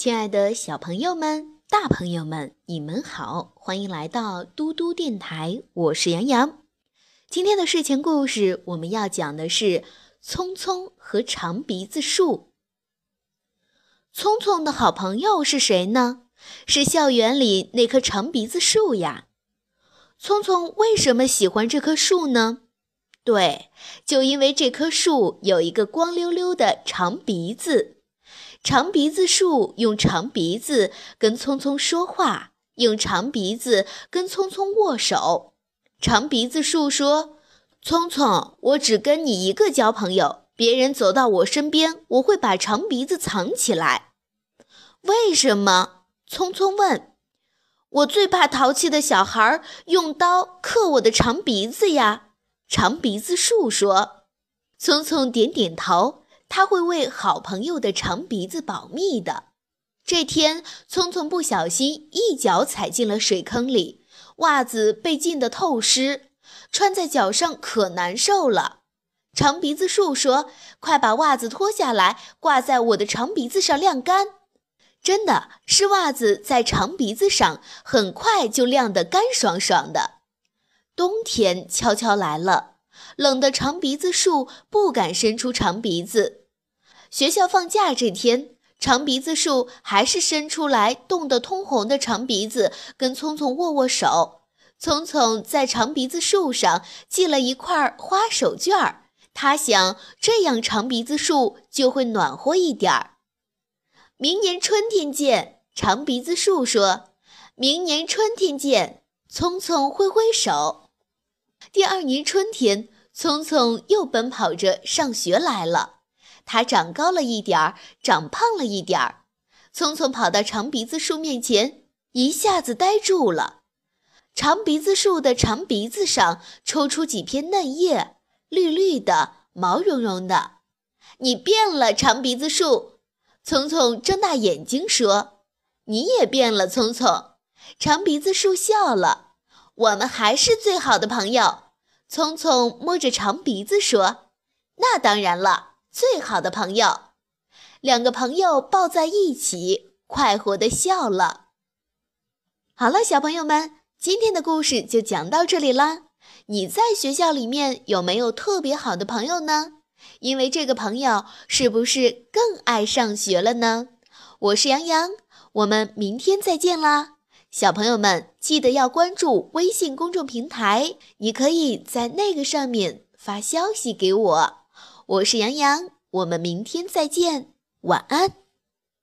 亲爱的小朋友们、大朋友们，你们好，欢迎来到嘟嘟电台，我是杨洋。今天的睡前故事，我们要讲的是聪聪和长鼻子树。聪聪的好朋友是谁呢？是校园里那棵长鼻子树呀。聪聪为什么喜欢这棵树呢？对，就因为这棵树有一个光溜溜的长鼻子。长鼻子树用长鼻子跟聪聪说话，用长鼻子跟聪聪握手。长鼻子树说：“聪聪，我只跟你一个交朋友。别人走到我身边，我会把长鼻子藏起来。”为什么？聪聪问。“我最怕淘气的小孩用刀刻我的长鼻子呀。”长鼻子树说。聪聪点点头。他会为好朋友的长鼻子保密的。这天，聪聪不小心一脚踩进了水坑里，袜子被浸得透湿，穿在脚上可难受了。长鼻子树说：“快把袜子脱下来，挂在我的长鼻子上晾干。”真的，湿袜子在长鼻子上很快就晾得干爽爽的。冬天悄悄来了，冷的长鼻子树不敢伸出长鼻子。学校放假这天，长鼻子树还是伸出来冻得通红的长鼻子，跟聪聪握握手。聪聪在长鼻子树上系了一块花手绢儿，他想这样长鼻子树就会暖和一点儿。明年春天见，长鼻子树说：“明年春天见。”聪聪挥挥手。第二年春天，聪聪又奔跑着上学来了。它长高了一点儿，长胖了一点儿。聪聪跑到长鼻子树面前，一下子呆住了。长鼻子树的长鼻子上抽出几片嫩叶，绿绿的，毛茸茸的。你变了，长鼻子树！聪聪睁大眼睛说：“你也变了，聪聪。”长鼻子树笑了：“我们还是最好的朋友。”聪聪摸着长鼻子说：“那当然了。”最好的朋友，两个朋友抱在一起，快活地笑了。好了，小朋友们，今天的故事就讲到这里啦。你在学校里面有没有特别好的朋友呢？因为这个朋友，是不是更爱上学了呢？我是杨洋，我们明天再见啦！小朋友们记得要关注微信公众平台，你可以在那个上面发消息给我。我是杨洋，我们明天再见，晚安。